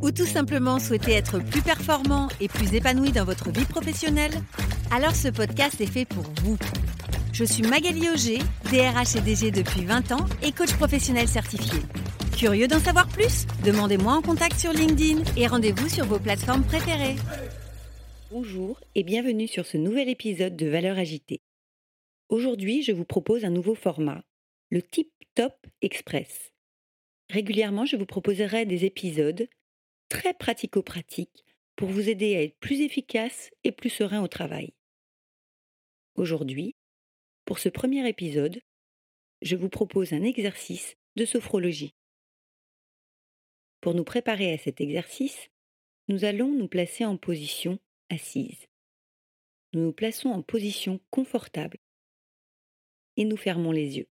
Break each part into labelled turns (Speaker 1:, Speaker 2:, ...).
Speaker 1: ou tout simplement souhaitez être plus performant et plus épanoui dans votre vie professionnelle Alors ce podcast est fait pour vous. Je suis Magali Auger, DRH et DG depuis 20 ans et coach professionnel certifié. Curieux d'en savoir plus? Demandez-moi en contact sur LinkedIn et rendez-vous sur vos plateformes préférées.
Speaker 2: Bonjour et bienvenue sur ce nouvel épisode de Valeurs agitées. Aujourd'hui, je vous propose un nouveau format, le Tip Top Express. Régulièrement, je vous proposerai des épisodes très pratico-pratiques pour vous aider à être plus efficace et plus serein au travail. Aujourd'hui, pour ce premier épisode, je vous propose un exercice de sophrologie. Pour nous préparer à cet exercice, nous allons nous placer en position assise. Nous nous plaçons en position confortable et nous fermons les yeux.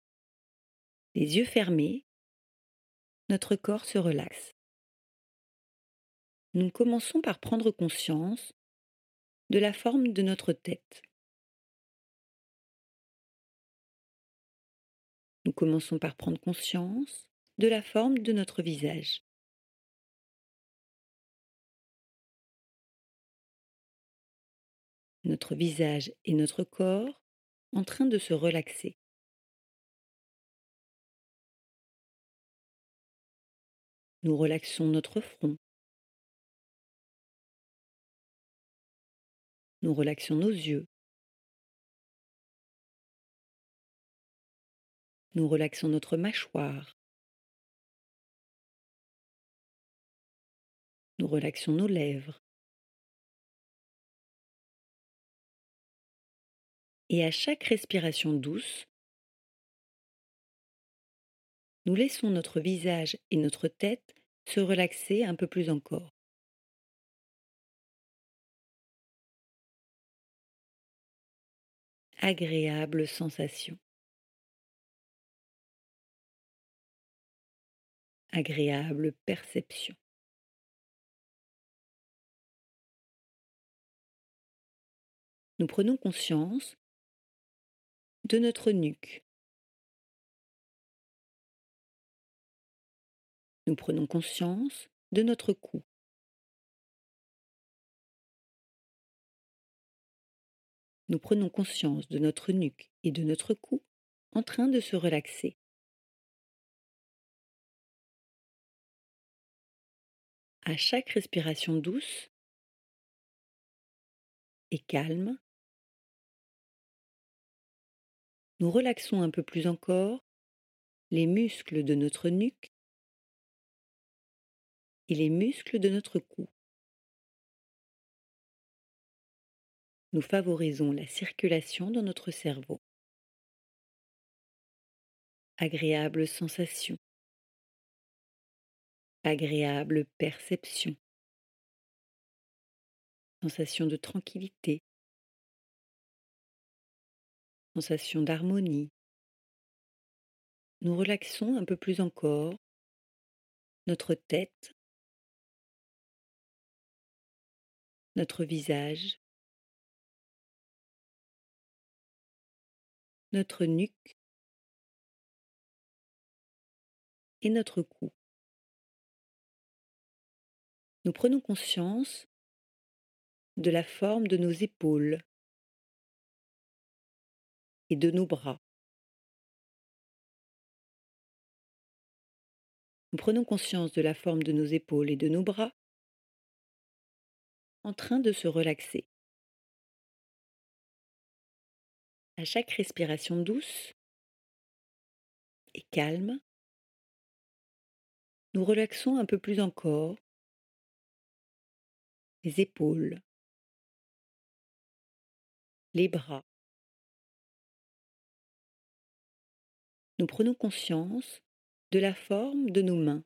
Speaker 2: Les yeux fermés, notre corps se relaxe. Nous commençons par prendre conscience de la forme de notre tête. Nous commençons par prendre conscience de la forme de notre visage. Notre visage et notre corps en train de se relaxer. Nous relaxons notre front. Nous relaxons nos yeux. Nous relaxons notre mâchoire. Nous relaxons nos lèvres. Et à chaque respiration douce, nous laissons notre visage et notre tête se relaxer un peu plus encore. Agréable sensation. Agréable perception. Nous prenons conscience de notre nuque. Nous prenons conscience de notre cou. Nous prenons conscience de notre nuque et de notre cou en train de se relaxer. À chaque respiration douce et calme, nous relaxons un peu plus encore les muscles de notre nuque et les muscles de notre cou. Nous favorisons la circulation dans notre cerveau. Agréable sensation. Agréable perception. Sensation de tranquillité. Sensation d'harmonie. Nous relaxons un peu plus encore notre tête, notre visage, notre nuque et notre cou. Nous prenons conscience de la forme de nos épaules et de nos bras. Nous prenons conscience de la forme de nos épaules et de nos bras en train de se relaxer. À chaque respiration douce et calme, nous relaxons un peu plus encore les épaules, les bras. Nous prenons conscience de la forme de nos mains.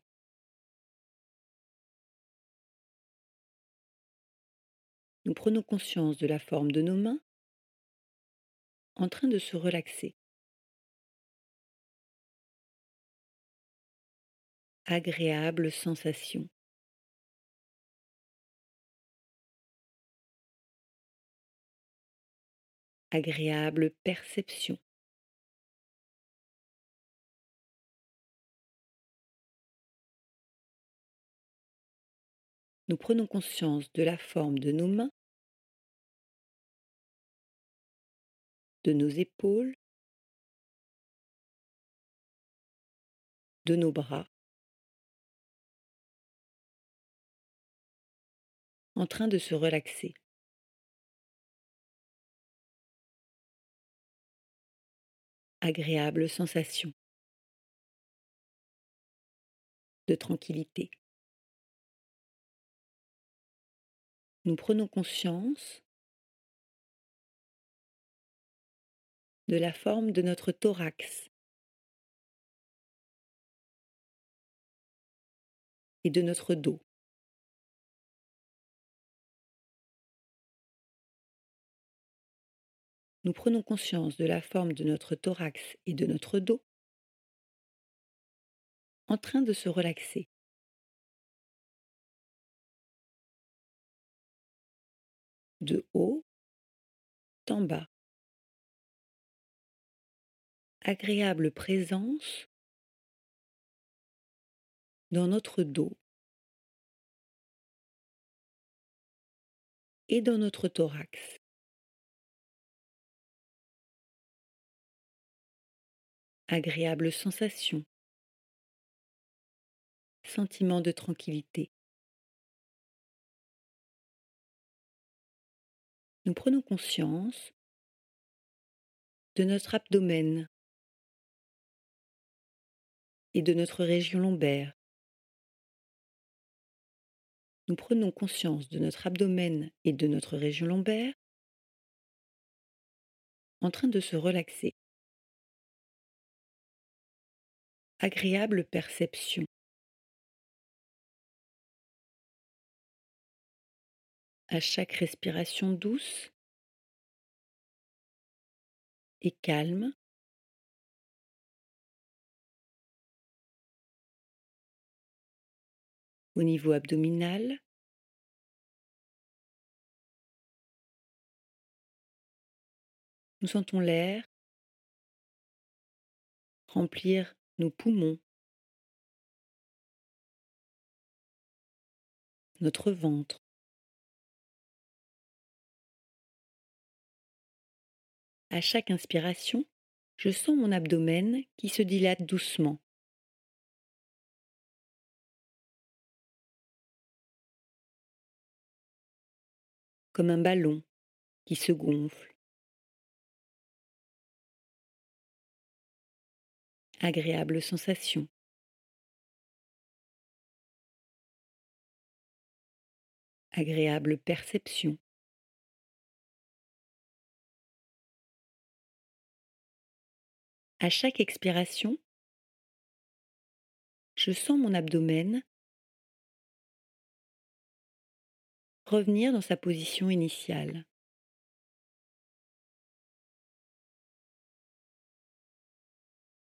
Speaker 2: Nous prenons conscience de la forme de nos mains en train de se relaxer. Agréable sensation. Agréable perception. Nous prenons conscience de la forme de nos mains, de nos épaules, de nos bras, en train de se relaxer. Agréable sensation de tranquillité. Nous prenons conscience de la forme de notre thorax et de notre dos. Nous prenons conscience de la forme de notre thorax et de notre dos en train de se relaxer. de haut en bas. Agréable présence dans notre dos et dans notre thorax. Agréable sensation, sentiment de tranquillité. nous prenons conscience de notre abdomen et de notre région lombaire. Nous prenons conscience de notre abdomen et de notre région lombaire en train de se relaxer. Agréable perception. à chaque respiration douce et calme. Au niveau abdominal, nous sentons l'air remplir nos poumons, notre ventre. À chaque inspiration, je sens mon abdomen qui se dilate doucement. Comme un ballon qui se gonfle. Agréable sensation. Agréable perception. À chaque expiration, je sens mon abdomen revenir dans sa position initiale.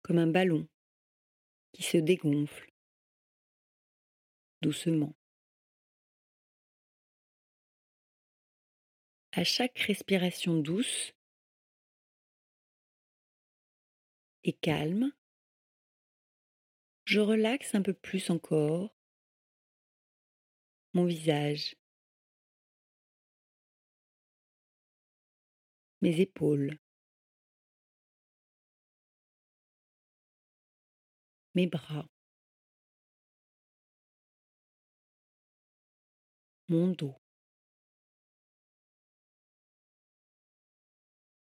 Speaker 2: Comme un ballon qui se dégonfle doucement. À chaque respiration douce, et calme, je relaxe un peu plus encore mon visage, mes épaules, mes bras, mon dos,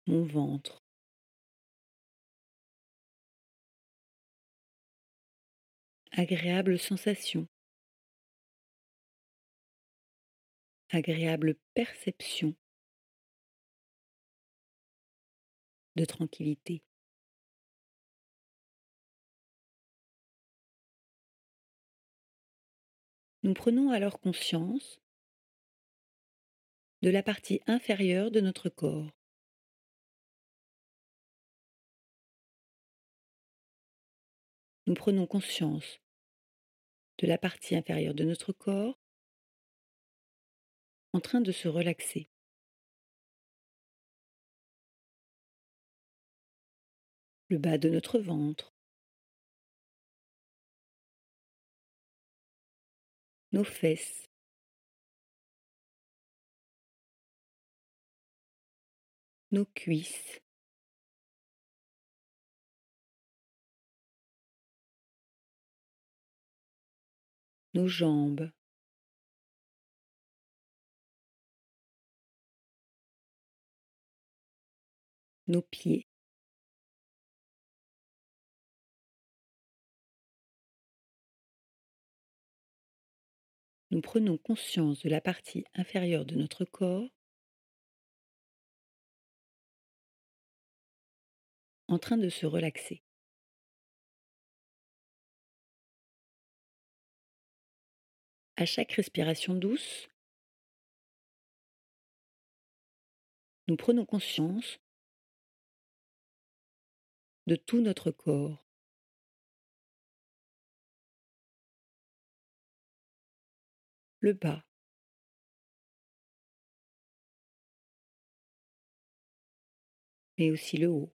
Speaker 2: mon ventre. agréable sensation, agréable perception de tranquillité. Nous prenons alors conscience de la partie inférieure de notre corps. Nous prenons conscience de la partie inférieure de notre corps en train de se relaxer. Le bas de notre ventre, nos fesses, nos cuisses, nos jambes, nos pieds. Nous prenons conscience de la partie inférieure de notre corps en train de se relaxer. À chaque respiration douce, nous prenons conscience de tout notre corps. Le bas. Mais aussi le haut.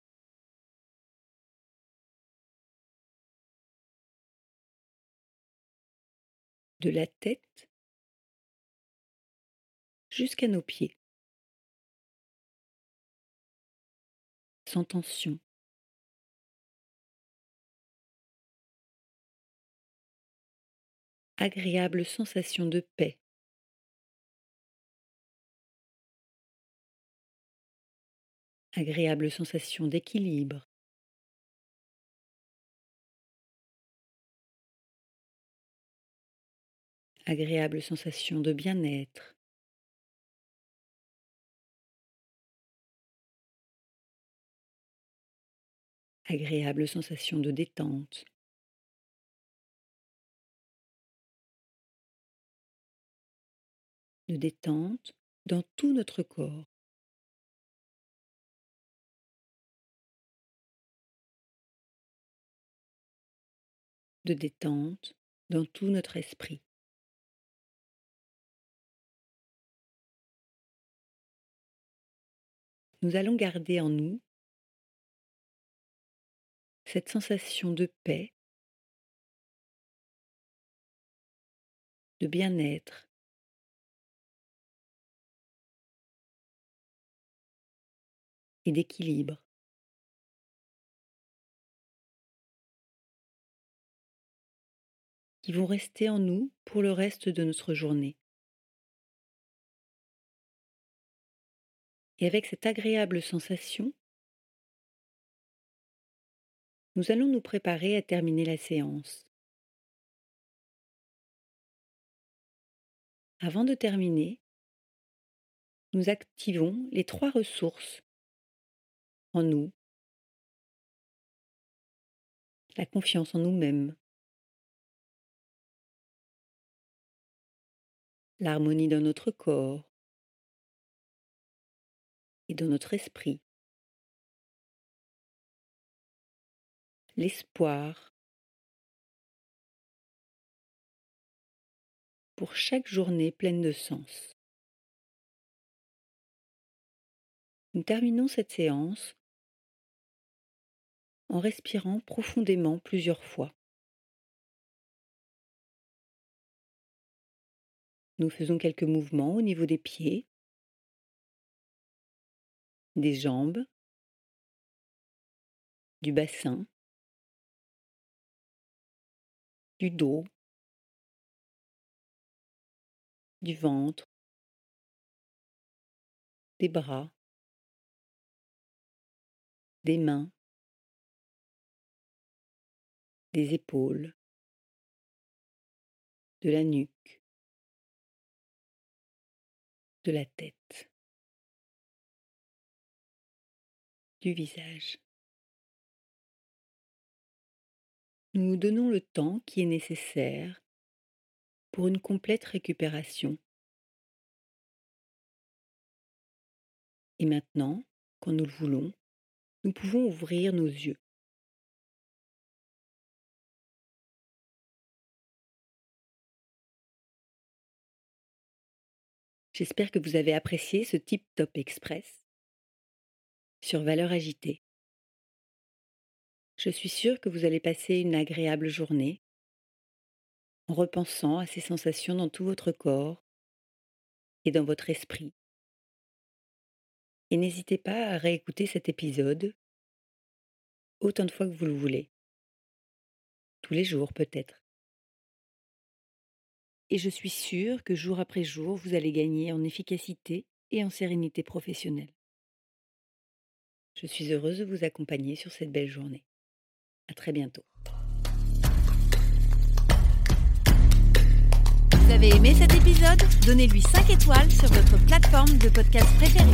Speaker 2: De la tête jusqu'à nos pieds. Sans tension. Agréable sensation de paix. Agréable sensation d'équilibre. Agréable sensation de bien-être. Agréable sensation de détente. De détente dans tout notre corps. de détente dans tout notre esprit. Nous allons garder en nous cette sensation de paix, de bien-être, et d'équilibre. qui vont rester en nous pour le reste de notre journée. Et avec cette agréable sensation, nous allons nous préparer à terminer la séance. Avant de terminer, nous activons les trois ressources en nous, la confiance en nous-mêmes, l'harmonie dans notre corps. Et dans notre esprit, l'espoir. Pour chaque journée pleine de sens. Nous terminons cette séance en respirant profondément plusieurs fois. Nous faisons quelques mouvements au niveau des pieds, des jambes, du bassin, du dos, du ventre, des bras, des mains, des épaules, de la nuque, de la tête, du visage. Nous nous donnons le temps qui est nécessaire pour une complète récupération. Et maintenant, quand nous le voulons, nous pouvons ouvrir nos yeux. J'espère que vous avez apprécié ce type Top Express sur valeur agitée. Je suis sûre que vous allez passer une agréable journée en repensant à ces sensations dans tout votre corps et dans votre esprit. Et n'hésitez pas à réécouter cet épisode autant de fois que vous le voulez. Tous les jours peut-être. Et je suis sûre que jour après jour, vous allez gagner en efficacité et en sérénité professionnelle. Je suis heureuse de vous accompagner sur cette belle journée. À très bientôt.
Speaker 1: Vous avez aimé cet épisode? Donnez-lui 5 étoiles sur votre plateforme de podcast préférée.